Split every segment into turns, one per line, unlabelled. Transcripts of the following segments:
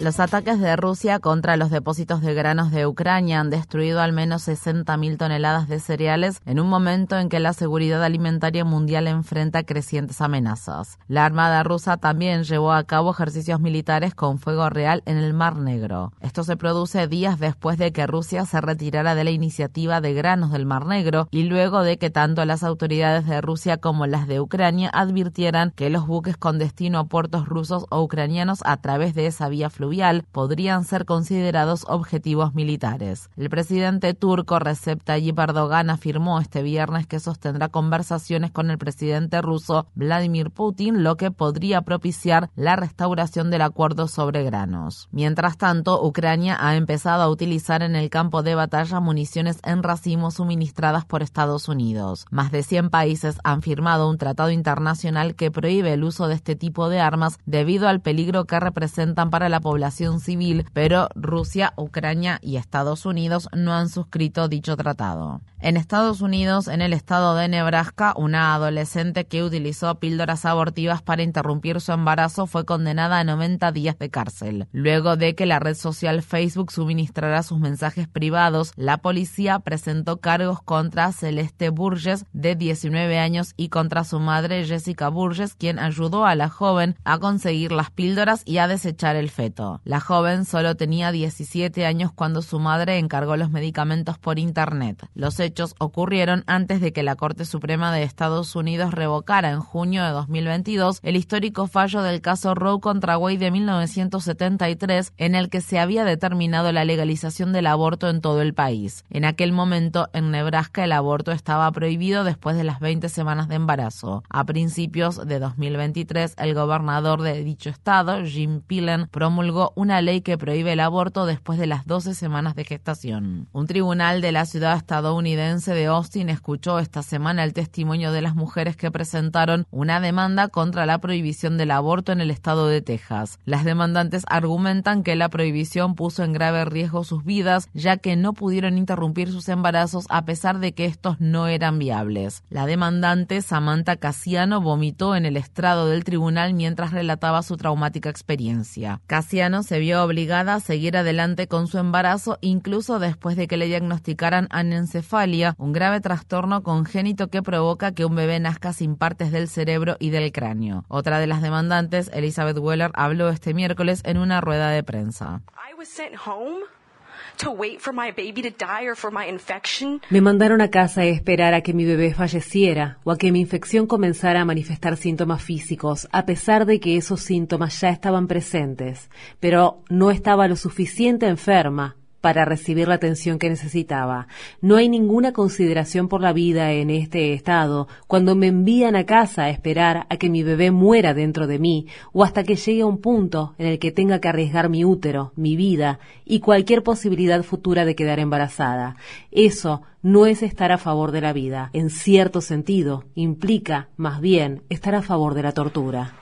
Los ataques de Rusia contra los depósitos de granos de Ucrania han destruido al menos 60.000 toneladas de cereales en un momento en que la seguridad alimentaria mundial enfrenta crecientes amenazas. La Armada rusa también llevó a cabo ejercicios militares con fuego real en el Mar Negro. Esto se produce días después de que Rusia se retirara de la iniciativa de granos del Mar Negro y luego de que tanto las autoridades de Rusia como las de Ucrania advirtieran que los buques con destino a puertos rusos o ucranianos a través de esa vía fluvial podrían ser considerados objetivos militares. El presidente turco Recep Tayyip Erdogan afirmó este viernes que sostendrá conversaciones con el presidente ruso Vladimir Putin, lo que podría propiciar la restauración del acuerdo sobre granos. Mientras tanto, Ucrania ha empezado a utilizar en el campo de batalla municiones en racimos suministradas por Estados Unidos. Más de 100 países han firmado un tratado internacional que prohíbe el uso de este tipo de armas debido al peligro que representan para la población civil, pero Rusia, Ucrania y Estados Unidos no han suscrito dicho tratado. En Estados Unidos, en el estado de Nebraska, una adolescente que utilizó píldoras abortivas para interrumpir su embarazo fue condenada a 90 días de cárcel. Luego de que la red social Facebook suministrara sus mensajes privados, la policía presentó cargos contra Celeste Burgess, de 19 años, y contra su madre Jessica Burgess, quien ayudó a la joven a conseguir las píldoras y a desechar el feto. La joven solo tenía 17 años cuando su madre encargó los medicamentos por Internet. Los hechos ocurrieron antes de que la Corte Suprema de Estados Unidos revocara en junio de 2022 el histórico fallo del caso Roe contra Wade de 1973 en el que se había determinado la legalización del aborto en todo el país. En aquel momento, en Nebraska el aborto estaba prohibido después de las 20 semanas de embarazo. A principios de 2023, el gobernador de dicho estado, Jim Pillen, promulgó una ley que prohíbe el aborto después de las 12 semanas de gestación. Un tribunal de la ciudad estadounidense de Austin escuchó esta semana el testimonio de las mujeres que presentaron una demanda contra la prohibición del aborto en el estado de Texas. Las demandantes argumentan que la prohibición puso en grave riesgo sus vidas, ya que no pudieron interrumpir sus embarazos a pesar de que estos no eran viables. La demandante Samantha Casiano vomitó en el estrado del tribunal mientras relataba su traumática experiencia. Se vio obligada a seguir adelante con su embarazo incluso después de que le diagnosticaran anencefalia, un grave trastorno congénito que provoca que un bebé nazca sin partes del cerebro y del cráneo. Otra de las demandantes, Elizabeth Weller, habló este miércoles en una rueda de prensa.
Me mandaron a casa a esperar a que mi bebé falleciera o a que mi infección comenzara a manifestar síntomas físicos, a pesar de que esos síntomas ya estaban presentes, pero no estaba lo suficiente enferma para recibir la atención que necesitaba. No hay ninguna consideración por la vida en este estado cuando me envían a casa a esperar a que mi bebé muera dentro de mí o hasta que llegue a un punto en el que tenga que arriesgar mi útero, mi vida y cualquier posibilidad futura de quedar embarazada. Eso no es estar a favor de la vida. En cierto sentido, implica, más bien, estar a favor de la tortura.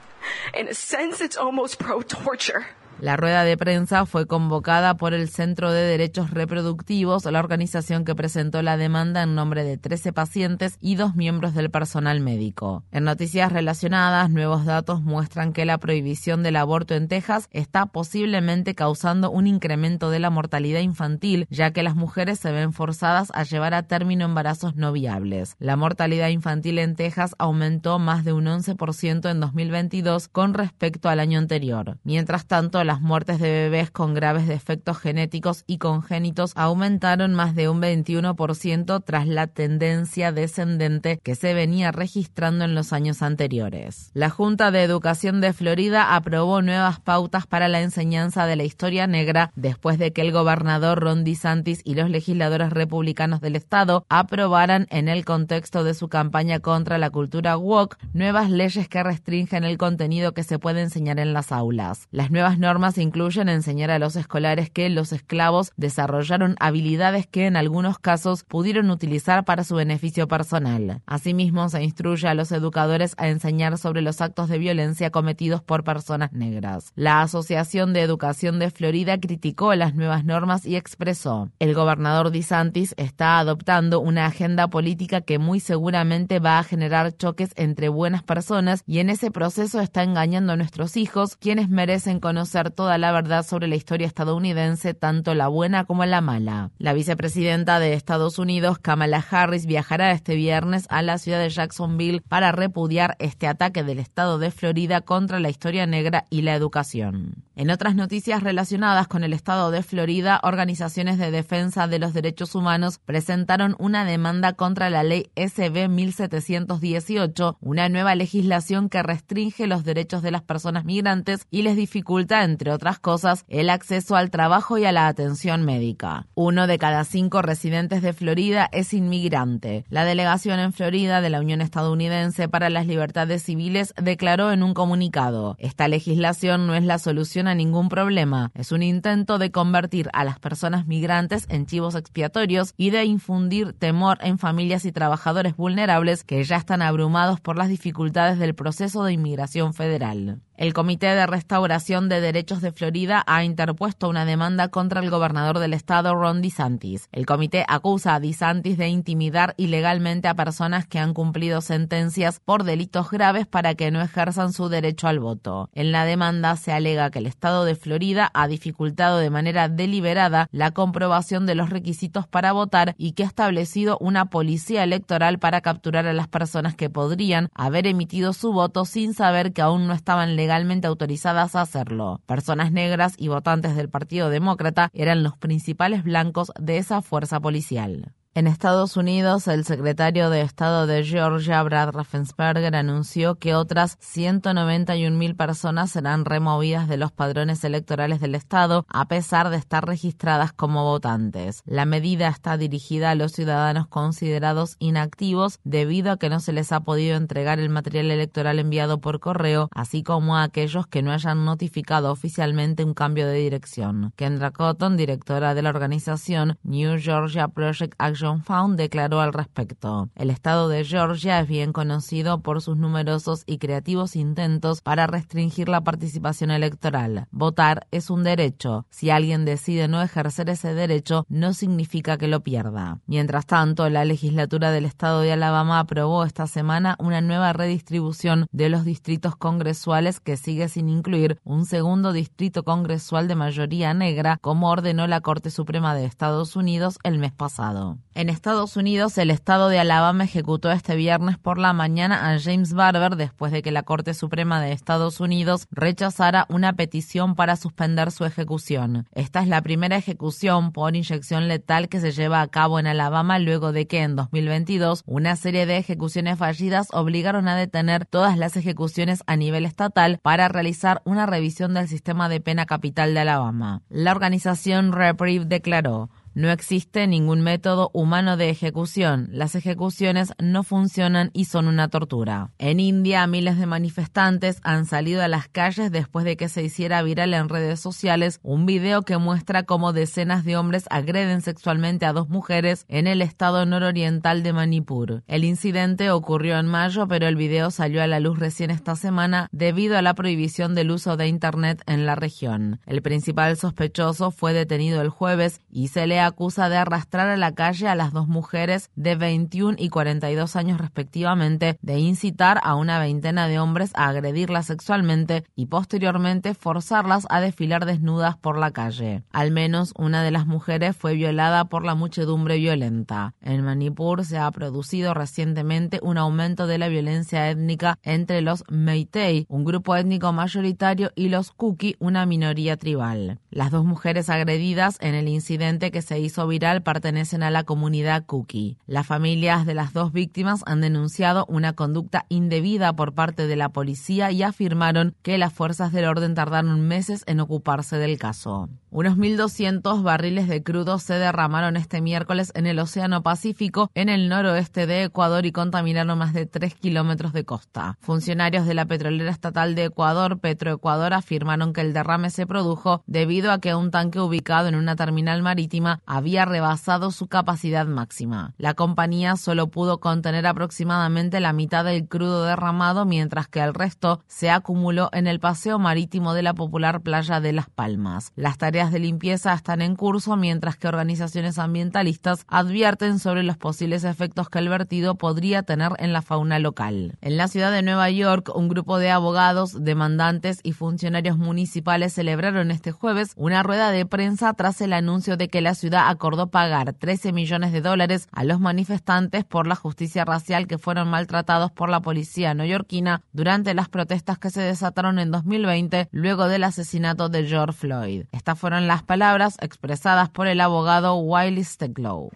La rueda de prensa fue convocada por el Centro de Derechos Reproductivos, la organización que presentó la demanda en nombre de 13 pacientes y dos miembros del personal médico. En noticias relacionadas, nuevos datos muestran que la prohibición del aborto en Texas está posiblemente causando un incremento de la mortalidad infantil, ya que las mujeres se ven forzadas a llevar a término embarazos no viables. La mortalidad infantil en Texas aumentó más de un 11% en 2022 con respecto al año anterior. Mientras tanto, las muertes de bebés con graves defectos genéticos y congénitos aumentaron más de un 21% tras la tendencia descendente que se venía registrando en los años anteriores. La Junta de Educación de Florida aprobó nuevas pautas para la enseñanza de la historia negra después de que el gobernador Ron DeSantis y los legisladores republicanos del estado aprobaran en el contexto de su campaña contra la cultura woke nuevas leyes que restringen el contenido que se puede enseñar en las aulas. Las nuevas normas incluyen enseñar a los escolares que los esclavos desarrollaron habilidades que en algunos casos pudieron utilizar para su beneficio personal. Asimismo, se instruye a los educadores a enseñar sobre los actos de violencia cometidos por personas negras. La Asociación de Educación de Florida criticó las nuevas normas y expresó, el gobernador DeSantis está adoptando una agenda política que muy seguramente va a generar choques entre buenas personas y en ese proceso está engañando a nuestros hijos, quienes merecen conocer toda la verdad sobre la historia estadounidense, tanto la buena como la mala. La vicepresidenta de Estados Unidos, Kamala Harris, viajará este viernes a la ciudad de Jacksonville para repudiar este ataque del estado de Florida contra la historia negra y la educación. En otras noticias relacionadas con el estado de Florida, organizaciones de defensa de los derechos humanos presentaron una demanda contra la ley SB 1718, una nueva legislación que restringe los derechos de las personas migrantes y les dificulta, entre otras cosas, el acceso al trabajo y a la atención médica. Uno de cada cinco residentes de Florida es inmigrante. La delegación en Florida de la Unión Estadounidense para las Libertades Civiles declaró en un comunicado, esta legislación no es la solución a ningún problema, es un intento de convertir a las personas migrantes en chivos expiatorios y de infundir temor en familias y trabajadores vulnerables que ya están abrumados por las dificultades del proceso de inmigración federal. El Comité de Restauración de Derechos de Florida ha interpuesto una demanda contra el gobernador del estado, Ron DeSantis. El comité acusa a DeSantis de intimidar ilegalmente a personas que han cumplido sentencias por delitos graves para que no ejerzan su derecho al voto. En la demanda se alega que el estado de Florida ha dificultado de manera deliberada la comprobación de los requisitos para votar y que ha establecido una policía electoral para capturar a las personas que podrían haber emitido su voto sin saber que aún no estaban legalmente autorizadas a hacerlo. Personas negras y votantes del Partido Demócrata eran los principales blancos de esa fuerza policial. En Estados Unidos, el secretario de Estado de Georgia, Brad Raffensperger, anunció que otras 191.000 personas serán removidas de los padrones electorales del Estado a pesar de estar registradas como votantes. La medida está dirigida a los ciudadanos considerados inactivos debido a que no se les ha podido entregar el material electoral enviado por correo, así como a aquellos que no hayan notificado oficialmente un cambio de dirección. Kendra Cotton, directora de la organización New Georgia Project Action Found declaró al respecto. El estado de Georgia es bien conocido por sus numerosos y creativos intentos para restringir la participación electoral. Votar es un derecho. Si alguien decide no ejercer ese derecho, no significa que lo pierda. Mientras tanto, la legislatura del estado de Alabama aprobó esta semana una nueva redistribución de los distritos congresuales que sigue sin incluir un segundo distrito congresual de mayoría negra, como ordenó la Corte Suprema de Estados Unidos el mes pasado. En Estados Unidos, el estado de Alabama ejecutó este viernes por la mañana a James Barber después de que la Corte Suprema de Estados Unidos rechazara una petición para suspender su ejecución. Esta es la primera ejecución por inyección letal que se lleva a cabo en Alabama luego de que en 2022 una serie de ejecuciones fallidas obligaron a detener todas las ejecuciones a nivel estatal para realizar una revisión del sistema de pena capital de Alabama. La organización Reprieve declaró no existe ningún método humano de ejecución. Las ejecuciones no funcionan y son una tortura. En India, miles de manifestantes han salido a las calles después de que se hiciera viral en redes sociales un video que muestra cómo decenas de hombres agreden sexualmente a dos mujeres en el estado nororiental de Manipur. El incidente ocurrió en mayo, pero el video salió a la luz recién esta semana debido a la prohibición del uso de Internet en la región. El principal sospechoso fue detenido el jueves y se le acusa de arrastrar a la calle a las dos mujeres de 21 y 42 años respectivamente, de incitar a una veintena de hombres a agredirlas sexualmente y posteriormente forzarlas a desfilar desnudas por la calle. Al menos una de las mujeres fue violada por la muchedumbre violenta. En Manipur se ha producido recientemente un aumento de la violencia étnica entre los Meitei, un grupo étnico mayoritario, y los Kuki, una minoría tribal. Las dos mujeres agredidas en el incidente que se hizo viral pertenecen a la comunidad Kuki. Las familias de las dos víctimas han denunciado una conducta indebida por parte de la policía y afirmaron que las fuerzas del orden tardaron meses en ocuparse del caso. Unos 1.200 barriles de crudo se derramaron este miércoles en el Océano Pacífico en el noroeste de Ecuador y contaminaron más de 3 kilómetros de costa. Funcionarios de la petrolera estatal de Ecuador, Petroecuador, afirmaron que el derrame se produjo debido a que un tanque ubicado en una terminal marítima había rebasado su capacidad máxima. La compañía solo pudo contener aproximadamente la mitad del crudo derramado, mientras que el resto se acumuló en el paseo marítimo de la popular playa de Las Palmas. Las tareas de limpieza están en curso, mientras que organizaciones ambientalistas advierten sobre los posibles efectos que el vertido podría tener en la fauna local. En la ciudad de Nueva York, un grupo de abogados, demandantes y funcionarios municipales celebraron este jueves una rueda de prensa tras el anuncio de que la ciudad acordó pagar 13 millones de dólares a los manifestantes por la justicia racial que fueron maltratados por la policía neoyorquina durante las protestas que se desataron en 2020 luego del asesinato de George Floyd. Esta fueron las palabras expresadas por el abogado Wiley Steglow.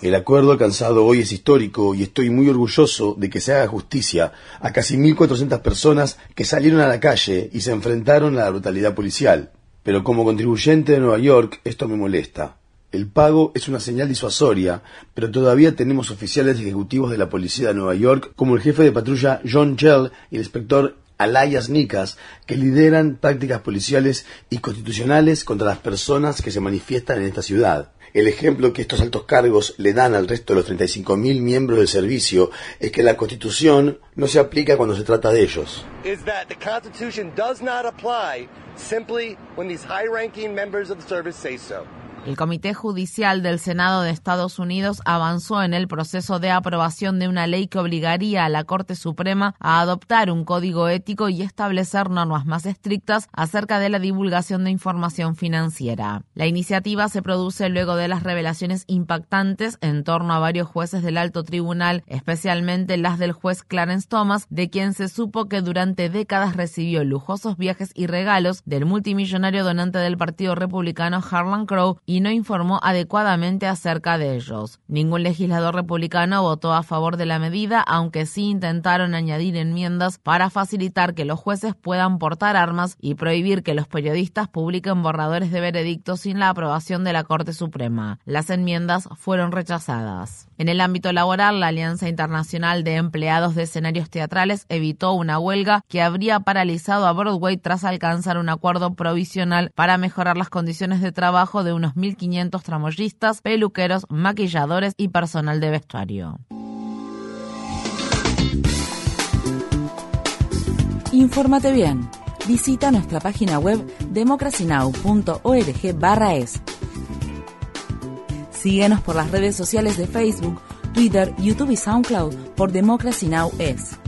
El acuerdo alcanzado hoy es histórico y estoy muy orgulloso de que se haga justicia a casi 1.400 personas que salieron a la calle y se enfrentaron a la brutalidad policial. Pero como contribuyente de Nueva York, esto me molesta. El pago es una señal disuasoria, pero todavía tenemos oficiales ejecutivos de la policía de Nueva York, como el jefe de patrulla John Chell y el inspector Alayas Nicas, que lideran prácticas policiales y constitucionales contra las personas que se manifiestan en esta ciudad. El ejemplo que estos altos cargos le dan al resto de los 35.000 miembros del servicio es que la Constitución no se aplica cuando se trata de ellos.
El Comité Judicial del Senado de Estados Unidos avanzó en el proceso de aprobación de una ley que obligaría a la Corte Suprema a adoptar un código ético y establecer normas más estrictas acerca de la divulgación de información financiera. La iniciativa se produce luego de las revelaciones impactantes en torno a varios jueces del alto tribunal, especialmente las del juez Clarence Thomas, de quien se supo que durante décadas recibió lujosos viajes y regalos del multimillonario donante del Partido Republicano Harlan Crow no informó adecuadamente acerca de ellos. Ningún legislador republicano votó a favor de la medida, aunque sí intentaron añadir enmiendas para facilitar que los jueces puedan portar armas y prohibir que los periodistas publiquen borradores de veredictos sin la aprobación de la Corte Suprema. Las enmiendas fueron rechazadas. En el ámbito laboral, la Alianza Internacional de Empleados de Escenarios Teatrales evitó una huelga que habría paralizado a Broadway tras alcanzar un acuerdo provisional para mejorar las condiciones de trabajo de unos 1.500 tramoyistas, peluqueros, maquilladores y personal de vestuario.
Infórmate bien. Visita nuestra página web democracynow.org/es. Síguenos por las redes sociales de Facebook, Twitter, YouTube y SoundCloud por Democracy Now! es.